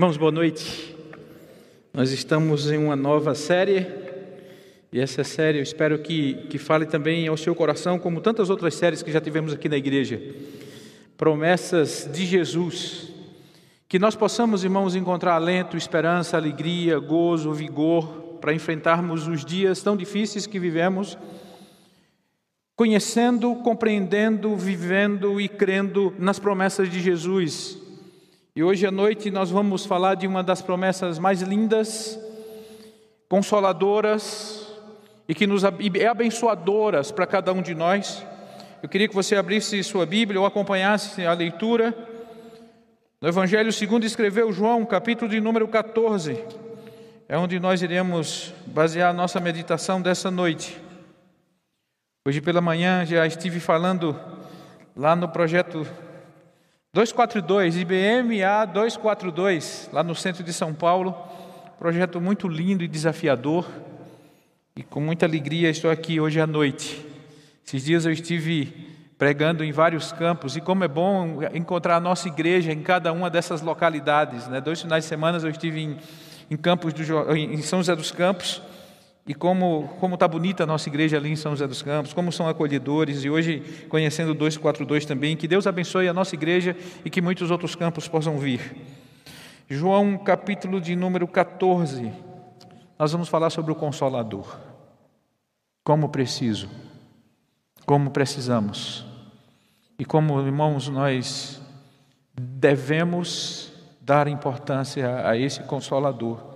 Irmãos, boa noite. Nós estamos em uma nova série, e essa série eu espero que, que fale também ao seu coração, como tantas outras séries que já tivemos aqui na igreja. Promessas de Jesus. Que nós possamos, irmãos, encontrar alento, esperança, alegria, gozo, vigor para enfrentarmos os dias tão difíceis que vivemos, conhecendo, compreendendo, vivendo e crendo nas promessas de Jesus e hoje à noite nós vamos falar de uma das promessas mais lindas, consoladoras e que nos é abençoadoras para cada um de nós. Eu queria que você abrisse sua Bíblia ou acompanhasse a leitura no Evangelho segundo escreveu João, capítulo de número 14. É onde nós iremos basear a nossa meditação dessa noite. Hoje pela manhã já estive falando lá no projeto 242, IBM A 242, lá no centro de São Paulo. Projeto muito lindo e desafiador. E com muita alegria estou aqui hoje à noite. Esses dias eu estive pregando em vários campos e como é bom encontrar a nossa igreja em cada uma dessas localidades. Né? Dois finais de semana eu estive em, em, Campos do, em São José dos Campos e como como está bonita a nossa igreja ali em São José dos Campos, como são acolhedores, e hoje conhecendo o 242 também, que Deus abençoe a nossa igreja e que muitos outros campos possam vir. João capítulo de número 14, nós vamos falar sobre o Consolador. Como preciso, como precisamos, e como irmãos nós devemos dar importância a esse Consolador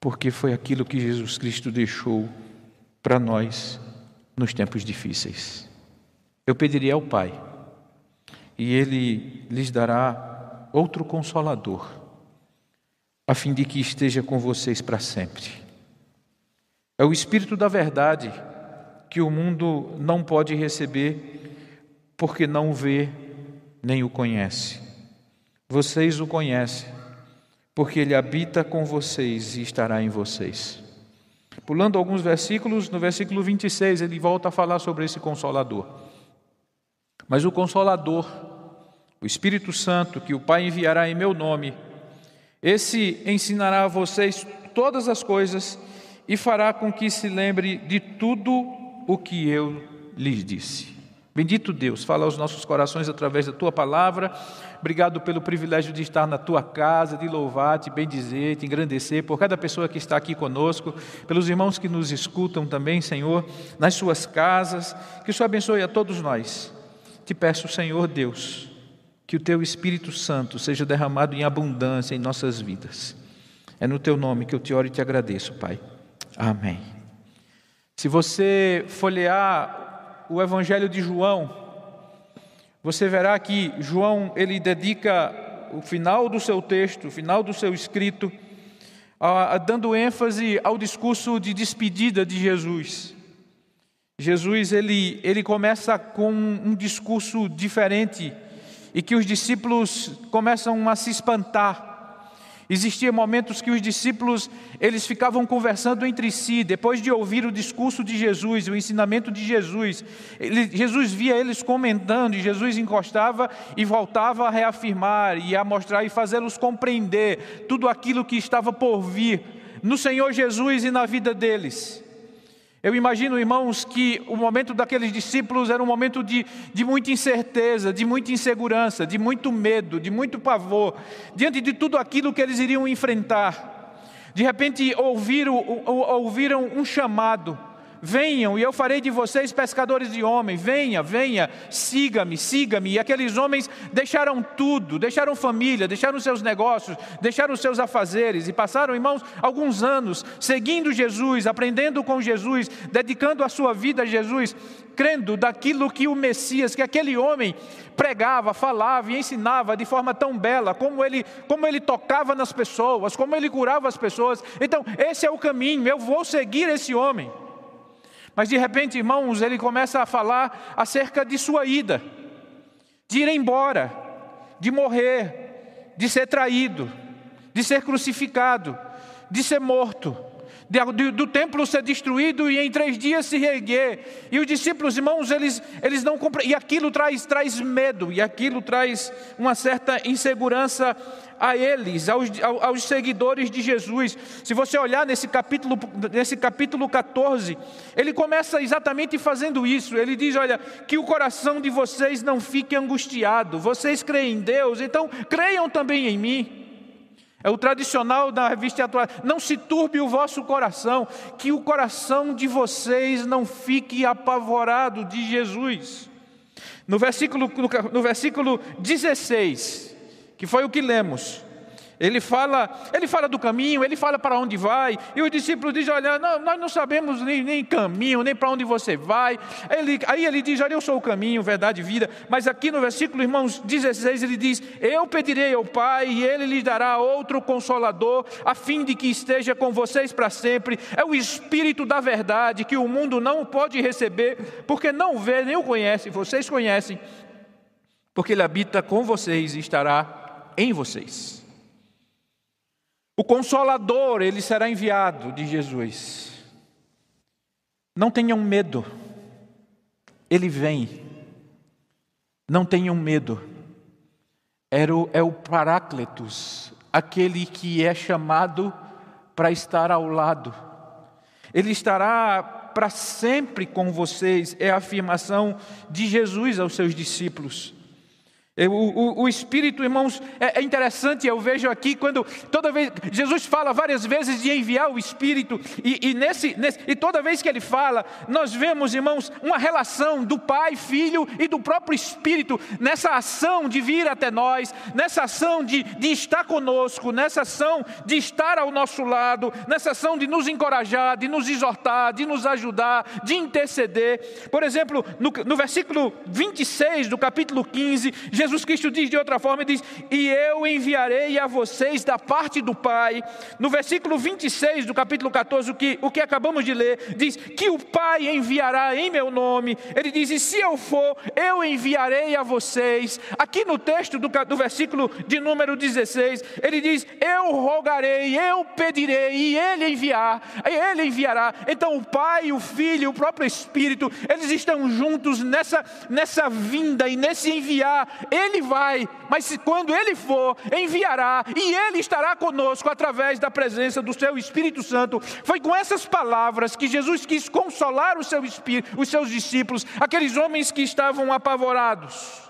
porque foi aquilo que Jesus Cristo deixou para nós nos tempos difíceis. Eu pediria ao Pai, e Ele lhes dará outro consolador, a fim de que esteja com vocês para sempre. É o Espírito da Verdade que o mundo não pode receber, porque não o vê nem o conhece. Vocês o conhecem porque ele habita com vocês e estará em vocês. Pulando alguns versículos, no versículo 26 ele volta a falar sobre esse consolador. Mas o consolador, o Espírito Santo, que o Pai enviará em meu nome, esse ensinará a vocês todas as coisas e fará com que se lembre de tudo o que eu lhes disse. Bendito Deus, fala aos nossos corações através da tua palavra. Obrigado pelo privilégio de estar na tua casa, de louvar, te bendizer, te engrandecer por cada pessoa que está aqui conosco, pelos irmãos que nos escutam também, Senhor, nas suas casas. Que o Senhor abençoe a todos nós. Te peço, Senhor Deus, que o teu Espírito Santo seja derramado em abundância em nossas vidas. É no teu nome que eu te oro e te agradeço, Pai. Amém. Se você folhear o Evangelho de João, você verá que João ele dedica o final do seu texto, o final do seu escrito, a, a, dando ênfase ao discurso de despedida de Jesus. Jesus ele, ele começa com um discurso diferente e que os discípulos começam a se espantar Existia momentos que os discípulos, eles ficavam conversando entre si, depois de ouvir o discurso de Jesus, o ensinamento de Jesus. Ele, Jesus via eles comentando e Jesus encostava e voltava a reafirmar e a mostrar e fazê-los compreender tudo aquilo que estava por vir no Senhor Jesus e na vida deles. Eu imagino, irmãos, que o momento daqueles discípulos era um momento de, de muita incerteza, de muita insegurança, de muito medo, de muito pavor, diante de tudo aquilo que eles iriam enfrentar. De repente ouviram, ouviram um chamado, Venham e eu farei de vocês pescadores de homens. Venha, venha, siga-me, siga-me. E aqueles homens deixaram tudo, deixaram família, deixaram seus negócios, deixaram seus afazeres e passaram, irmãos, alguns anos seguindo Jesus, aprendendo com Jesus, dedicando a sua vida a Jesus, crendo daquilo que o Messias, que aquele homem pregava, falava e ensinava de forma tão bela, como ele, como ele tocava nas pessoas, como ele curava as pessoas. Então, esse é o caminho, eu vou seguir esse homem. Mas de repente, irmãos, ele começa a falar acerca de sua ida, de ir embora, de morrer, de ser traído, de ser crucificado, de ser morto, do templo ser destruído e em três dias se reerguer. E os discípulos, irmãos, eles, eles não compreendem. E aquilo traz, traz medo, e aquilo traz uma certa insegurança a eles, aos, aos seguidores de Jesus. Se você olhar nesse capítulo, nesse capítulo 14, ele começa exatamente fazendo isso. Ele diz: Olha, que o coração de vocês não fique angustiado. Vocês creem em Deus, então creiam também em mim. É o tradicional da revista atual. Não se turbe o vosso coração, que o coração de vocês não fique apavorado de Jesus. No versículo, no versículo 16, que foi o que lemos, ele fala, ele fala do caminho, ele fala para onde vai, e os discípulos dizem: Olha, não, nós não sabemos nem, nem caminho, nem para onde você vai. Ele, aí ele diz: Olha, eu sou o caminho, verdade e vida. Mas aqui no versículo, irmãos 16, ele diz: Eu pedirei ao Pai, e ele lhe dará outro consolador, a fim de que esteja com vocês para sempre. É o Espírito da verdade que o mundo não pode receber, porque não vê nem o conhece, vocês conhecem, porque ele habita com vocês e estará em vocês. O consolador, ele será enviado de Jesus. Não tenham medo. Ele vem. Não tenham medo. É o, é o Paráclitos, aquele que é chamado para estar ao lado. Ele estará para sempre com vocês, é a afirmação de Jesus aos seus discípulos. O, o, o, Espírito, irmãos, é, é, interessante, eu vejo aqui quando toda vez Jesus fala várias vezes de enviar o Espírito, e, e, nesse, nesse, e toda vez que ele fala, nós vemos, irmãos, uma relação do Pai, Filho e do próprio Espírito nessa ação de vir até nós, nessa ação de, de estar conosco, nessa ação de estar ao nosso lado, nessa ação de nos encorajar, de nos exortar, de nos ajudar, de interceder. Por exemplo, no, no versículo 26 do capítulo 15, Jesus Jesus Cristo diz de outra forma, diz: "E eu enviarei a vocês da parte do Pai". No versículo 26 do capítulo 14, o que o que acabamos de ler, diz que o Pai enviará em meu nome. Ele diz: "E se eu for, eu enviarei a vocês". Aqui no texto do, do versículo de número 16, ele diz: "Eu rogarei, eu pedirei e ele enviar, ele enviará". Então o Pai, o Filho, o próprio Espírito, eles estão juntos nessa nessa vinda e nesse enviar ele vai, mas quando Ele for, enviará, e Ele estará conosco através da presença do Seu Espírito Santo. Foi com essas palavras que Jesus quis consolar o seu espírito, os seus discípulos, aqueles homens que estavam apavorados.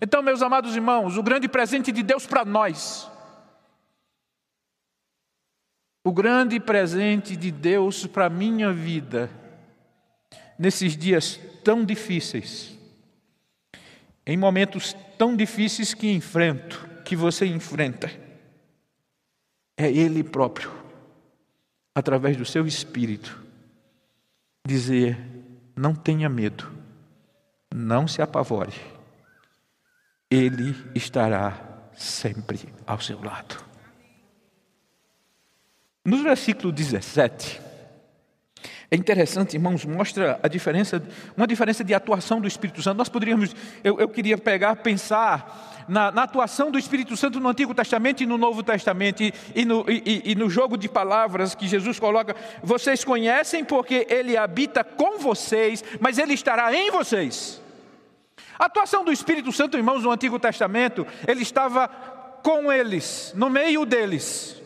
Então, meus amados irmãos, o grande presente de Deus para nós, o grande presente de Deus para a minha vida, nesses dias tão difíceis, em momentos tão difíceis que enfrento, que você enfrenta, é Ele próprio, através do seu Espírito, dizer: não tenha medo, não se apavore, Ele estará sempre ao seu lado. No versículo 17, é interessante, irmãos, mostra a diferença, uma diferença de atuação do Espírito Santo. Nós poderíamos, eu, eu queria pegar, pensar na, na, atuação do Espírito Santo no Antigo Testamento e no Novo Testamento, e, e, no, e, e no jogo de palavras que Jesus coloca. Vocês conhecem porque Ele habita com vocês, mas Ele estará em vocês. A atuação do Espírito Santo, irmãos, no Antigo Testamento, ele estava com eles, no meio deles.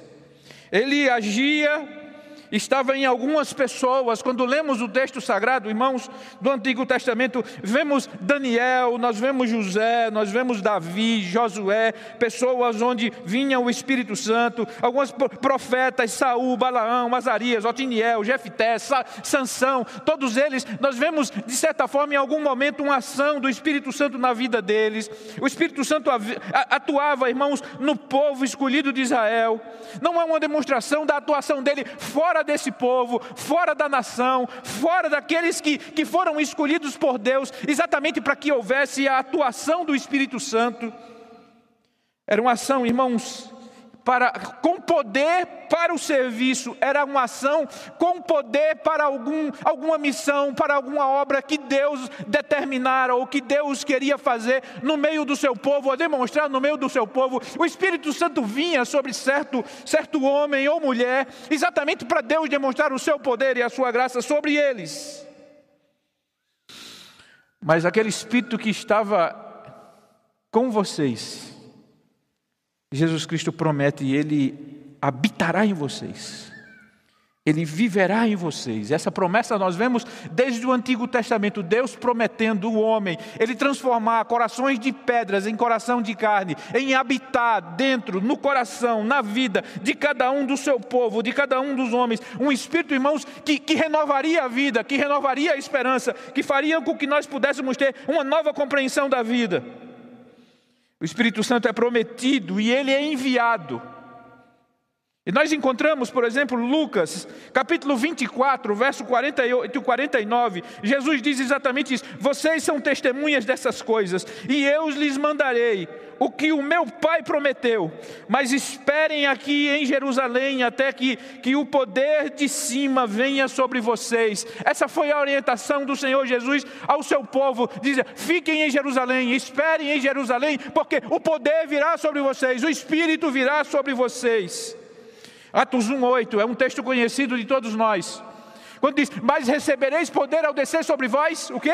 Ele agia estava em algumas pessoas. Quando lemos o texto sagrado, irmãos, do Antigo Testamento, vemos Daniel, nós vemos José, nós vemos Davi, Josué, pessoas onde vinha o Espírito Santo, alguns profetas, Saul, Balaão, Azarias, Otiniel, Jefté, Sansão, todos eles, nós vemos, de certa forma, em algum momento, uma ação do Espírito Santo na vida deles. O Espírito Santo atuava, irmãos, no povo escolhido de Israel. Não é uma demonstração da atuação dele fora desse povo, fora da nação, fora daqueles que, que foram escolhidos por Deus, exatamente para que houvesse a atuação do Espírito Santo. Era uma ação, irmãos, para, com poder para o serviço, era uma ação com poder para algum, alguma missão, para alguma obra que Deus determinara ou que Deus queria fazer no meio do seu povo, ou demonstrar no meio do seu povo. O Espírito Santo vinha sobre certo, certo homem ou mulher, exatamente para Deus demonstrar o seu poder e a sua graça sobre eles. Mas aquele Espírito que estava com vocês, Jesus Cristo promete, Ele habitará em vocês. Ele viverá em vocês. Essa promessa nós vemos desde o Antigo Testamento, Deus prometendo o homem, ele transformar corações de pedras em coração de carne, em habitar dentro, no coração, na vida de cada um do seu povo, de cada um dos homens, um espírito, irmãos, que, que renovaria a vida, que renovaria a esperança, que faria com que nós pudéssemos ter uma nova compreensão da vida. O Espírito Santo é prometido e ele é enviado. E nós encontramos, por exemplo, Lucas, capítulo 24, verso 48 e 49. Jesus diz exatamente isso: Vocês são testemunhas dessas coisas, e eu lhes mandarei o que o meu Pai prometeu. Mas esperem aqui em Jerusalém até que, que o poder de cima venha sobre vocês. Essa foi a orientação do Senhor Jesus ao seu povo: diz, fiquem em Jerusalém, esperem em Jerusalém, porque o poder virá sobre vocês, o Espírito virá sobre vocês. Atos 1,8 é um texto conhecido de todos nós. Quando diz, mas recebereis poder ao descer sobre vós, o que?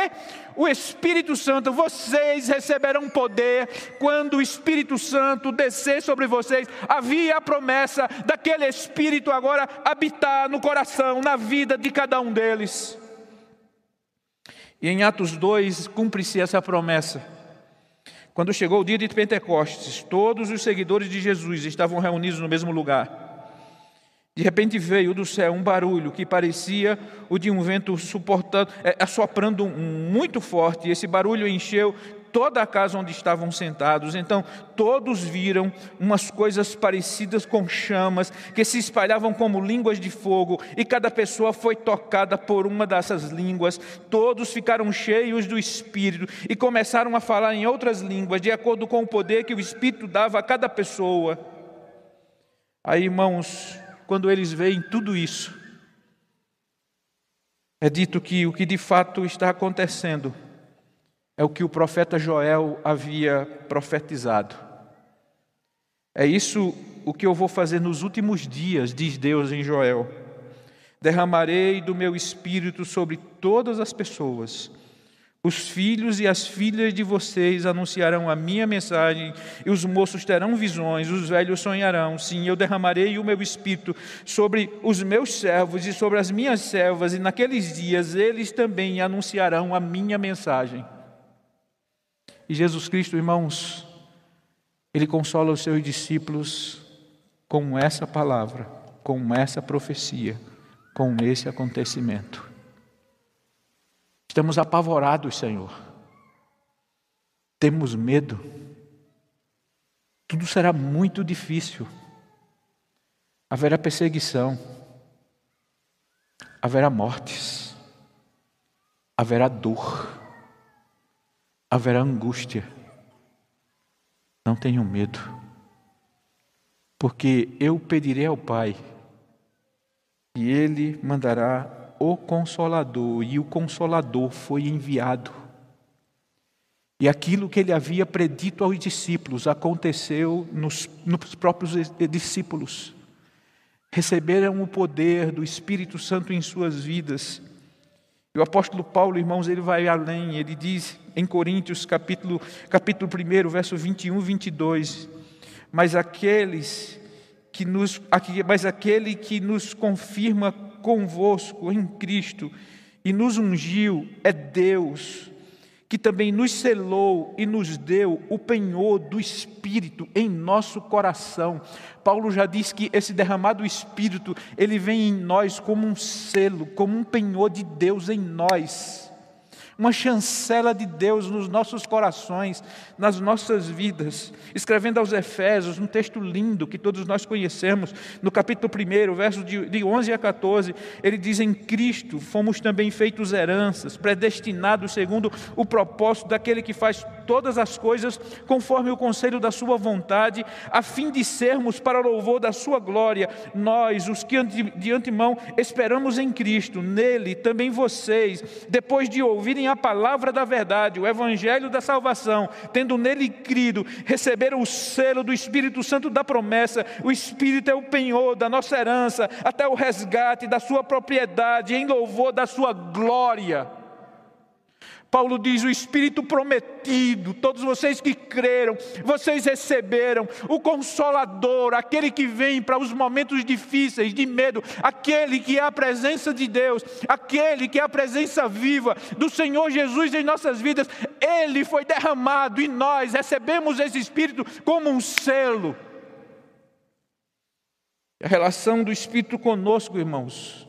O Espírito Santo, vocês receberão poder quando o Espírito Santo descer sobre vocês. Havia a promessa daquele Espírito agora habitar no coração, na vida de cada um deles. E em Atos 2 cumpre-se essa promessa. Quando chegou o dia de Pentecostes, todos os seguidores de Jesus estavam reunidos no mesmo lugar. De repente veio do céu um barulho que parecia o de um vento suportando, é, assoprando muito forte. Esse barulho encheu toda a casa onde estavam sentados. Então todos viram umas coisas parecidas com chamas que se espalhavam como línguas de fogo, e cada pessoa foi tocada por uma dessas línguas. Todos ficaram cheios do Espírito e começaram a falar em outras línguas, de acordo com o poder que o Espírito dava a cada pessoa. Aí, irmãos, quando eles veem tudo isso, é dito que o que de fato está acontecendo é o que o profeta Joel havia profetizado. É isso o que eu vou fazer nos últimos dias, diz Deus em Joel. Derramarei do meu espírito sobre todas as pessoas os filhos e as filhas de vocês anunciarão a minha mensagem, e os moços terão visões, os velhos sonharão. Sim, eu derramarei o meu espírito sobre os meus servos e sobre as minhas servas, e naqueles dias eles também anunciarão a minha mensagem. E Jesus Cristo, irmãos, ele consola os seus discípulos com essa palavra, com essa profecia, com esse acontecimento. Estamos apavorados, Senhor. Temos medo. Tudo será muito difícil. Haverá perseguição. Haverá mortes. Haverá dor. Haverá angústia. Não tenham medo. Porque eu pedirei ao Pai e Ele mandará o Consolador, e o Consolador foi enviado. E aquilo que ele havia predito aos discípulos aconteceu nos, nos próprios discípulos. Receberam o poder do Espírito Santo em suas vidas. E o apóstolo Paulo, irmãos, ele vai além, ele diz em Coríntios, capítulo, capítulo 1, verso 21 e 22, mas aqueles que nos, mas aquele que nos confirma convosco em Cristo e nos ungiu é Deus, que também nos selou e nos deu o penhor do Espírito em nosso coração. Paulo já diz que esse derramado Espírito, ele vem em nós como um selo, como um penhor de Deus em nós. Uma chancela de Deus nos nossos corações, nas nossas vidas. Escrevendo aos Efésios, um texto lindo que todos nós conhecemos, no capítulo 1, versos de 11 a 14, ele diz: Em Cristo fomos também feitos heranças, predestinados segundo o propósito daquele que faz todas as coisas conforme o conselho da Sua vontade, a fim de sermos para louvor da Sua glória, nós, os que de antemão esperamos em Cristo, nele também vocês, depois de ouvirem a palavra da verdade, o evangelho da salvação, tendo nele crido, receberam o selo do Espírito Santo da promessa. O Espírito é o penhor da nossa herança, até o resgate da sua propriedade, em louvor da sua glória. Paulo diz: o Espírito prometido, todos vocês que creram, vocês receberam o Consolador, aquele que vem para os momentos difíceis, de medo, aquele que é a presença de Deus, aquele que é a presença viva do Senhor Jesus em nossas vidas, ele foi derramado e nós recebemos esse Espírito como um selo. A relação do Espírito conosco, irmãos,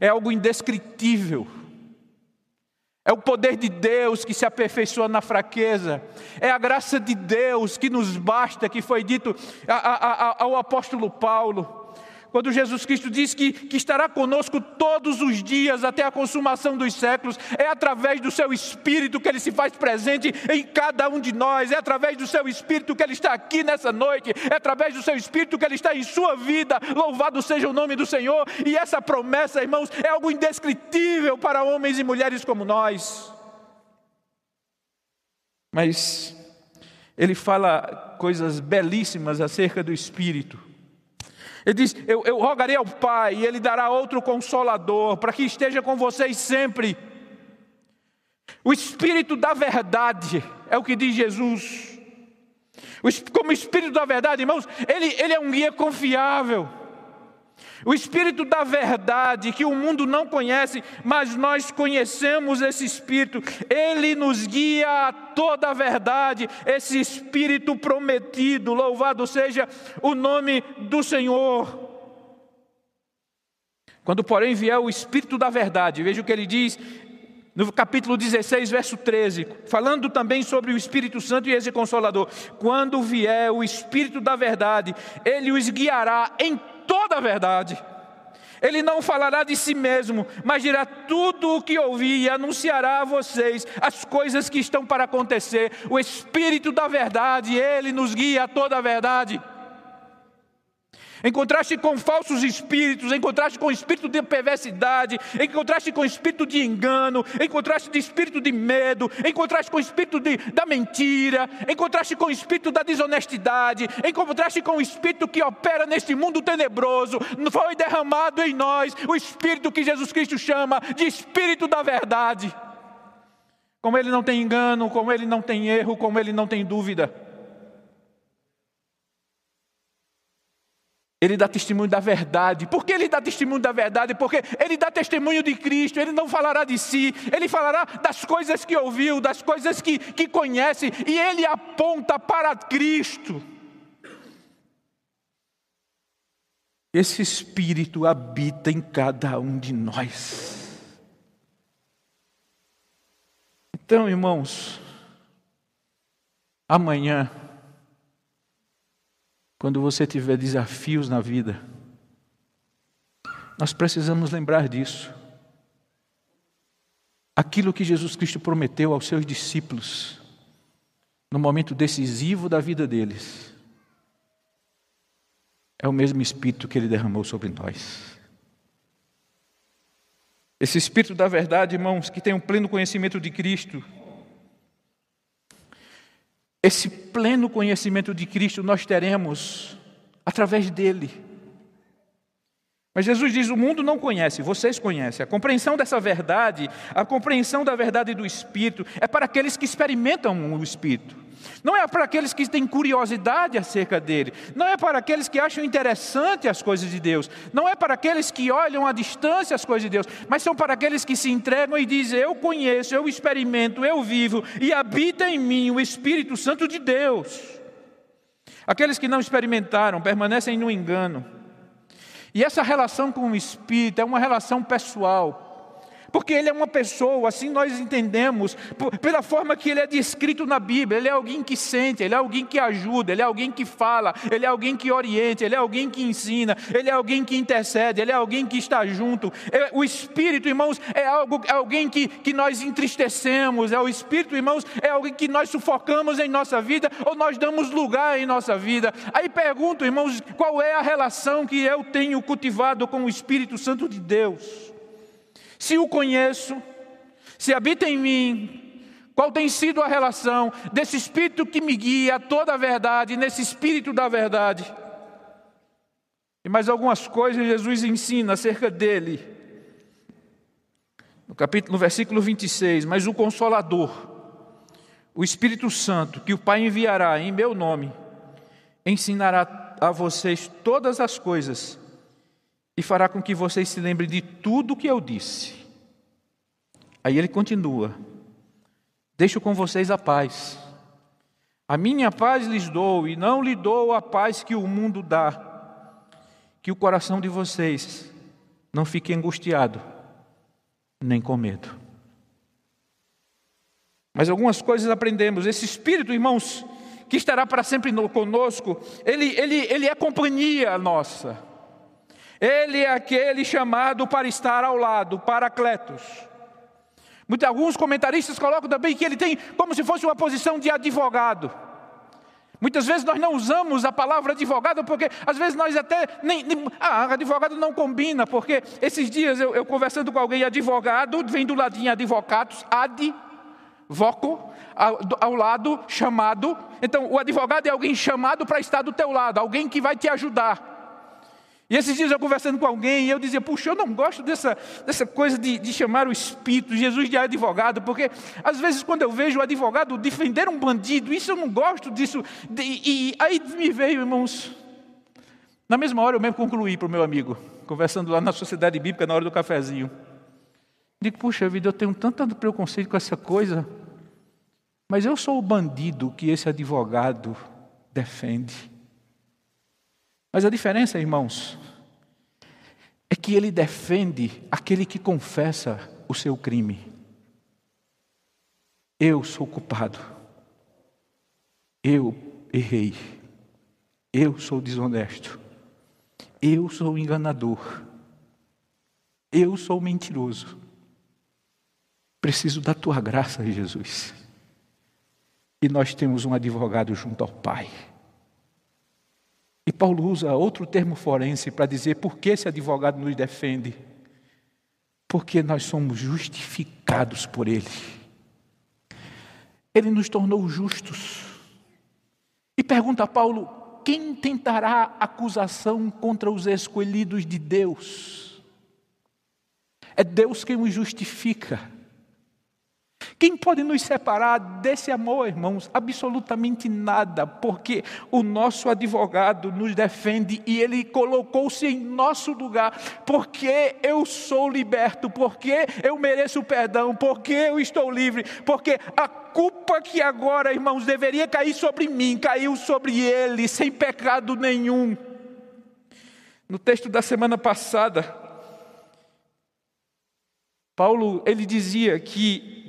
é algo indescritível. É o poder de Deus que se aperfeiçoa na fraqueza. É a graça de Deus que nos basta, que foi dito ao apóstolo Paulo. Quando Jesus Cristo diz que, que estará conosco todos os dias até a consumação dos séculos, é através do seu Espírito que ele se faz presente em cada um de nós, é através do seu Espírito que ele está aqui nessa noite, é através do seu Espírito que ele está em sua vida. Louvado seja o nome do Senhor, e essa promessa, irmãos, é algo indescritível para homens e mulheres como nós. Mas ele fala coisas belíssimas acerca do Espírito. Ele diz: eu, eu rogarei ao Pai, e Ele dará outro consolador, para que esteja com vocês sempre. O Espírito da verdade, é o que diz Jesus. Como Espírito da verdade, irmãos, ele, ele é um guia confiável. O Espírito da verdade, que o mundo não conhece, mas nós conhecemos esse Espírito, ele nos guia a toda a verdade, esse Espírito prometido, louvado seja o nome do Senhor. Quando, porém, vier o Espírito da verdade, veja o que ele diz no capítulo 16, verso 13, falando também sobre o Espírito Santo e esse Consolador. Quando vier o Espírito da verdade, ele os guiará em toda a verdade. Ele não falará de si mesmo, mas dirá tudo o que ouvir e anunciará a vocês as coisas que estão para acontecer. O Espírito da verdade, ele nos guia a toda a verdade. Em contraste com falsos espíritos, em contraste com o espírito de perversidade, em contraste com o espírito de engano, em contraste com o espírito de medo, em contraste com o espírito de, da mentira, em contraste com o espírito da desonestidade, em contraste com o espírito que opera neste mundo tenebroso, foi derramado em nós o espírito que Jesus Cristo chama de espírito da verdade. Como ele não tem engano, como ele não tem erro, como ele não tem dúvida. Ele dá testemunho da verdade. Por que ele dá testemunho da verdade? Porque ele dá testemunho de Cristo, ele não falará de si, ele falará das coisas que ouviu, das coisas que, que conhece, e ele aponta para Cristo. Esse Espírito habita em cada um de nós. Então, irmãos, amanhã, quando você tiver desafios na vida, nós precisamos lembrar disso. Aquilo que Jesus Cristo prometeu aos seus discípulos, no momento decisivo da vida deles, é o mesmo Espírito que Ele derramou sobre nós. Esse Espírito da verdade, irmãos, que tem um pleno conhecimento de Cristo, esse pleno conhecimento de Cristo nós teremos através dele. Mas Jesus diz: o mundo não conhece, vocês conhecem. A compreensão dessa verdade, a compreensão da verdade do Espírito, é para aqueles que experimentam o Espírito. Não é para aqueles que têm curiosidade acerca dele, não é para aqueles que acham interessante as coisas de Deus, não é para aqueles que olham à distância as coisas de Deus, mas são para aqueles que se entregam e dizem: Eu conheço, eu experimento, eu vivo e habita em mim o Espírito Santo de Deus. Aqueles que não experimentaram permanecem no engano. E essa relação com o Espírito é uma relação pessoal. Porque ele é uma pessoa, assim nós entendemos, pela forma que ele é descrito na Bíblia. Ele é alguém que sente, ele é alguém que ajuda, ele é alguém que fala, ele é alguém que orienta, ele é alguém que ensina, ele é alguém que intercede, ele é alguém que está junto. É, o Espírito, irmãos, é, algo, é alguém que, que nós entristecemos, é o Espírito, irmãos, é alguém que nós sufocamos em nossa vida ou nós damos lugar em nossa vida. Aí pergunto, irmãos, qual é a relação que eu tenho cultivado com o Espírito Santo de Deus? Se o conheço, se habita em mim, qual tem sido a relação desse Espírito que me guia a toda a verdade, nesse Espírito da verdade? E mais algumas coisas Jesus ensina acerca dele. No capítulo, no versículo 26, mas o Consolador, o Espírito Santo, que o Pai enviará em meu nome, ensinará a vocês todas as coisas e fará com que vocês se lembrem de tudo o que eu disse. Aí ele continua: Deixo com vocês a paz. A minha paz lhes dou, e não lhe dou a paz que o mundo dá. Que o coração de vocês não fique angustiado, nem com medo. Mas algumas coisas aprendemos. Esse Espírito, irmãos, que estará para sempre conosco, ele, ele, ele é companhia nossa. Ele é aquele chamado para estar ao lado, Paracletos. Muitos, alguns comentaristas colocam também que ele tem como se fosse uma posição de advogado. Muitas vezes nós não usamos a palavra advogado porque às vezes nós até nem, nem ah, advogado não combina, porque esses dias eu, eu conversando com alguém, advogado, vem do ladinho advocados, ad, voco, ao, ao lado, chamado. Então o advogado é alguém chamado para estar do teu lado, alguém que vai te ajudar. E esses dias eu conversando com alguém, e eu dizia, puxa, eu não gosto dessa, dessa coisa de, de chamar o Espírito, Jesus de advogado, porque às vezes quando eu vejo o advogado defender um bandido, isso eu não gosto disso. De, e aí me veio, irmãos, na mesma hora eu mesmo concluí para o meu amigo, conversando lá na Sociedade Bíblica, na hora do cafezinho. Digo, puxa vida, eu tenho tanto preconceito com essa coisa, mas eu sou o bandido que esse advogado defende. Mas a diferença, irmãos, é que ele defende aquele que confessa o seu crime. Eu sou culpado. Eu errei. Eu sou desonesto. Eu sou enganador. Eu sou mentiroso. Preciso da tua graça, Jesus. E nós temos um advogado junto ao Pai. E Paulo usa outro termo forense para dizer por que esse advogado nos defende. Porque nós somos justificados por Ele. Ele nos tornou justos. E pergunta a Paulo: quem tentará acusação contra os escolhidos de Deus? É Deus quem os justifica. Quem pode nos separar desse amor, irmãos? Absolutamente nada, porque o nosso advogado nos defende e ele colocou-se em nosso lugar, porque eu sou liberto, porque eu mereço perdão, porque eu estou livre, porque a culpa que agora, irmãos, deveria cair sobre mim, caiu sobre ele, sem pecado nenhum. No texto da semana passada, Paulo ele dizia que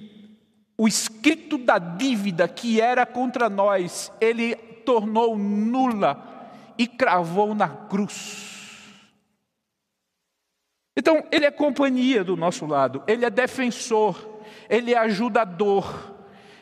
o escrito da dívida que era contra nós, ele tornou nula e cravou na cruz. Então, ele é companhia do nosso lado, ele é defensor, ele é ajudador,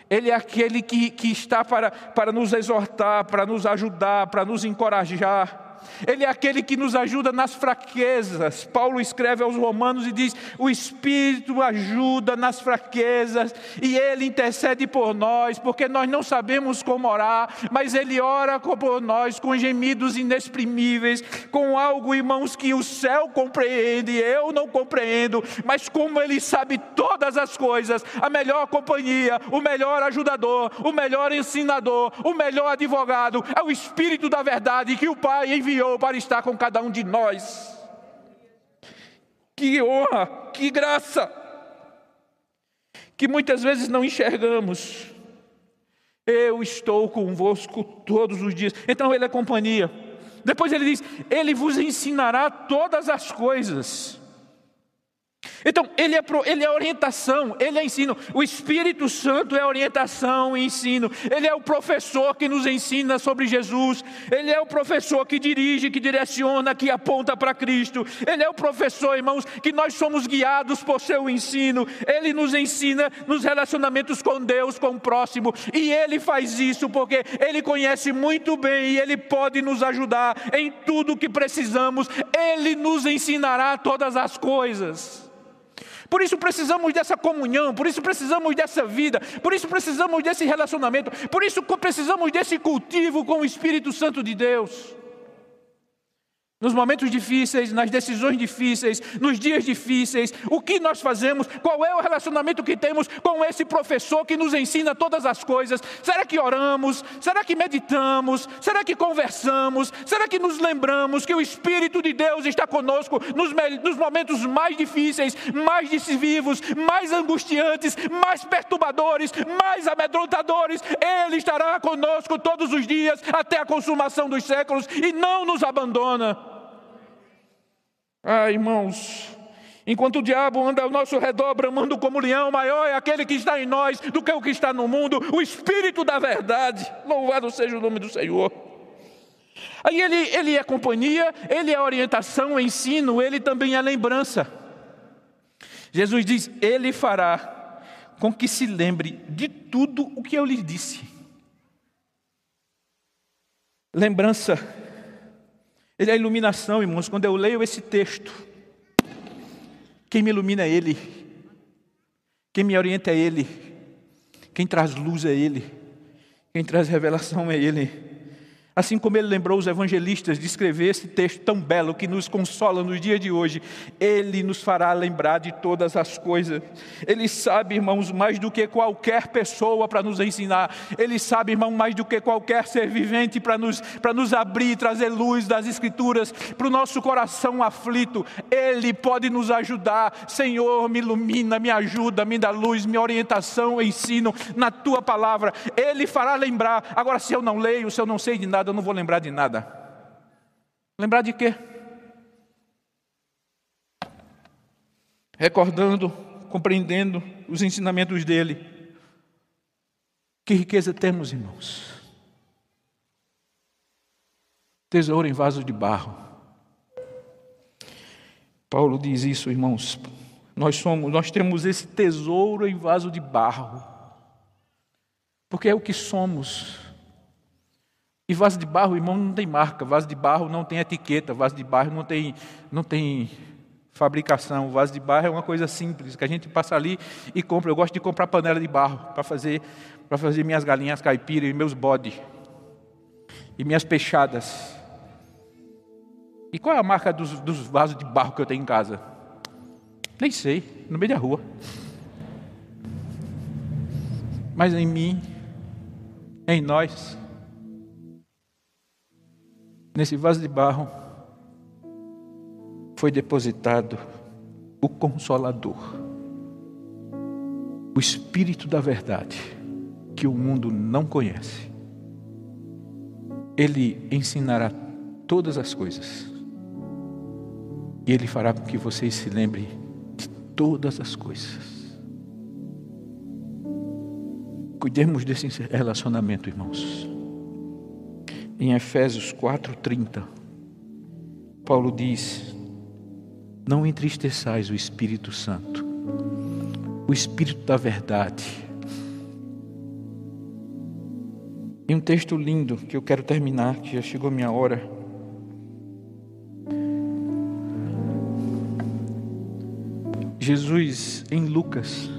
ele é aquele que, que está para, para nos exortar, para nos ajudar, para nos encorajar. Ele é aquele que nos ajuda nas fraquezas. Paulo escreve aos Romanos e diz: O Espírito ajuda nas fraquezas e ele intercede por nós, porque nós não sabemos como orar, mas ele ora por nós com gemidos inexprimíveis, com algo, irmãos, que o céu compreende, eu não compreendo, mas como ele sabe todas as coisas, a melhor companhia, o melhor ajudador, o melhor ensinador, o melhor advogado é o Espírito da verdade que o Pai envia enviou para estar com cada um de nós. Que honra, que graça, que muitas vezes não enxergamos. Eu estou convosco todos os dias. Então ele é companhia. Depois ele diz: Ele vos ensinará todas as coisas. Então, ele é, ele é orientação, ele é ensino. O Espírito Santo é orientação e ensino. Ele é o professor que nos ensina sobre Jesus. Ele é o professor que dirige, que direciona, que aponta para Cristo. Ele é o professor, irmãos, que nós somos guiados por seu ensino. Ele nos ensina nos relacionamentos com Deus, com o próximo. E ele faz isso porque ele conhece muito bem e ele pode nos ajudar em tudo que precisamos. Ele nos ensinará todas as coisas. Por isso precisamos dessa comunhão, por isso precisamos dessa vida, por isso precisamos desse relacionamento, por isso precisamos desse cultivo com o Espírito Santo de Deus. Nos momentos difíceis, nas decisões difíceis, nos dias difíceis, o que nós fazemos? Qual é o relacionamento que temos com esse professor que nos ensina todas as coisas? Será que oramos? Será que meditamos? Será que conversamos? Será que nos lembramos que o Espírito de Deus está conosco nos, nos momentos mais difíceis, mais decisivos, mais angustiantes, mais perturbadores, mais amedrontadores? Ele estará conosco todos os dias até a consumação dos séculos e não nos abandona. Ah, irmãos, enquanto o diabo anda ao nosso redor bramando como leão, maior é aquele que está em nós do que o que está no mundo, o Espírito da verdade. Louvado seja o nome do Senhor. Aí ele, ele é companhia, ele é orientação, ensino, ele também é lembrança. Jesus diz: Ele fará com que se lembre de tudo o que eu lhe disse. Lembrança ele é a iluminação, irmãos. Quando eu leio esse texto, quem me ilumina é Ele, quem me orienta é Ele, quem traz luz é Ele, quem traz revelação é Ele. Assim como ele lembrou os evangelistas de escrever esse texto tão belo que nos consola nos dias de hoje, ele nos fará lembrar de todas as coisas. Ele sabe, irmãos, mais do que qualquer pessoa para nos ensinar. Ele sabe, irmão, mais do que qualquer ser vivente para nos, para nos abrir, trazer luz das Escrituras para o nosso coração aflito. Ele pode nos ajudar. Senhor, me ilumina, me ajuda, me dá luz, me orientação, ensino na tua palavra. Ele fará lembrar. Agora, se eu não leio, se eu não sei de nada, eu não vou lembrar de nada. Lembrar de quê? Recordando, compreendendo os ensinamentos dele. Que riqueza temos, irmãos. Tesouro em vaso de barro. Paulo diz isso, irmãos. Nós somos, nós temos esse tesouro em vaso de barro. Porque é o que somos. E vaso de barro, irmão, não tem marca, vaso de barro não tem etiqueta, vaso de barro não tem, não tem fabricação. vaso de barro é uma coisa simples, que a gente passa ali e compra. Eu gosto de comprar panela de barro para fazer, para fazer minhas galinhas caipiras e meus bodes. E minhas peixadas. E qual é a marca dos, dos vasos de barro que eu tenho em casa? Nem sei, no meio da rua. Mas em mim, em nós, Nesse vaso de barro foi depositado o Consolador, o Espírito da Verdade, que o mundo não conhece. Ele ensinará todas as coisas, e Ele fará com que vocês se lembrem de todas as coisas. Cuidemos desse relacionamento, irmãos em Efésios 4:30, Paulo diz: Não entristeçais o Espírito Santo, o Espírito da verdade. E um texto lindo que eu quero terminar, que já chegou a minha hora. Jesus em Lucas.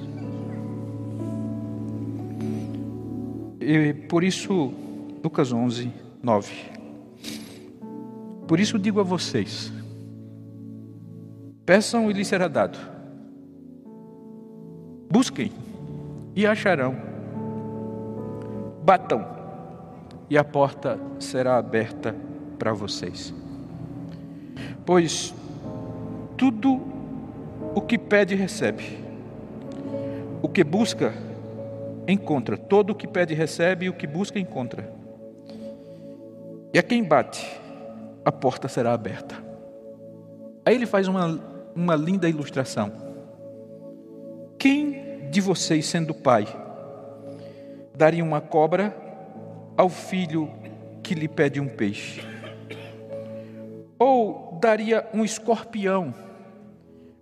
E por isso, Lucas 11, 9. Por isso digo a vocês: peçam e lhes será dado, busquem e acharão, batam e a porta será aberta para vocês. Pois tudo o que pede, recebe, o que busca, encontra, todo o que pede, recebe, e o que busca, encontra e a quem bate, a porta será aberta. Aí ele faz uma, uma linda ilustração. Quem de vocês, sendo pai, daria uma cobra ao filho que lhe pede um peixe? Ou daria um escorpião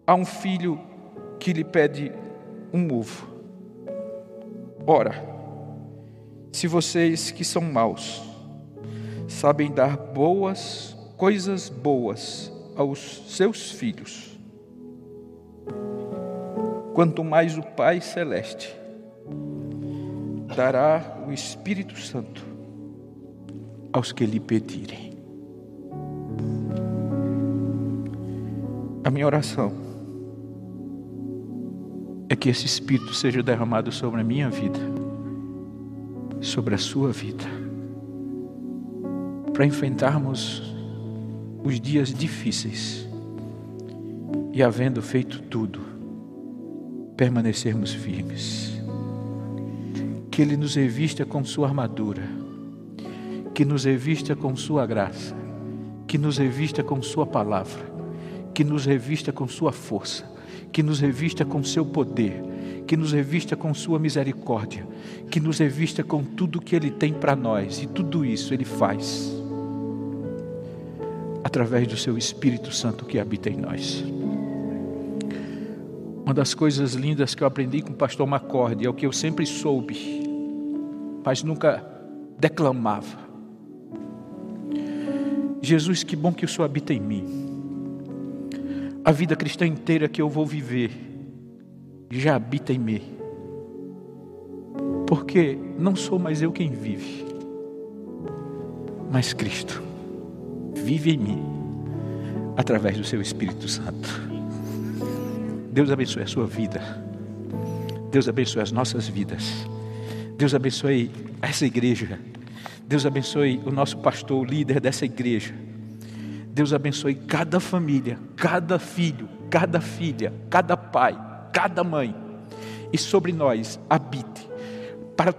a um filho que lhe pede um ovo? Ora, se vocês que são maus sabem dar boas coisas boas aos seus filhos, quanto mais o Pai Celeste dará o Espírito Santo aos que lhe pedirem. A minha oração é que esse Espírito seja derramado sobre a minha vida, sobre a sua vida, para enfrentarmos os dias difíceis e, havendo feito tudo, permanecermos firmes. Que Ele nos revista com Sua armadura, que nos revista com Sua graça, que nos revista com Sua palavra, que nos revista com Sua força, que nos revista com Seu poder, que nos revista com Sua misericórdia, que nos revista com tudo que Ele tem para nós, e tudo isso Ele faz através do Seu Espírito Santo que habita em nós. Uma das coisas lindas que eu aprendi com o pastor Macorde é o que eu sempre soube, mas nunca declamava. Jesus, que bom que o Senhor habita em mim. A vida cristã inteira que eu vou viver já habita em mim. Porque não sou mais eu quem vive, mas Cristo vive em mim através do seu Espírito Santo. Deus abençoe a sua vida. Deus abençoe as nossas vidas. Deus abençoe essa igreja. Deus abençoe o nosso pastor, o líder dessa igreja. Deus abençoe cada família, cada filho, cada filha, cada pai, cada mãe. E sobre nós habite para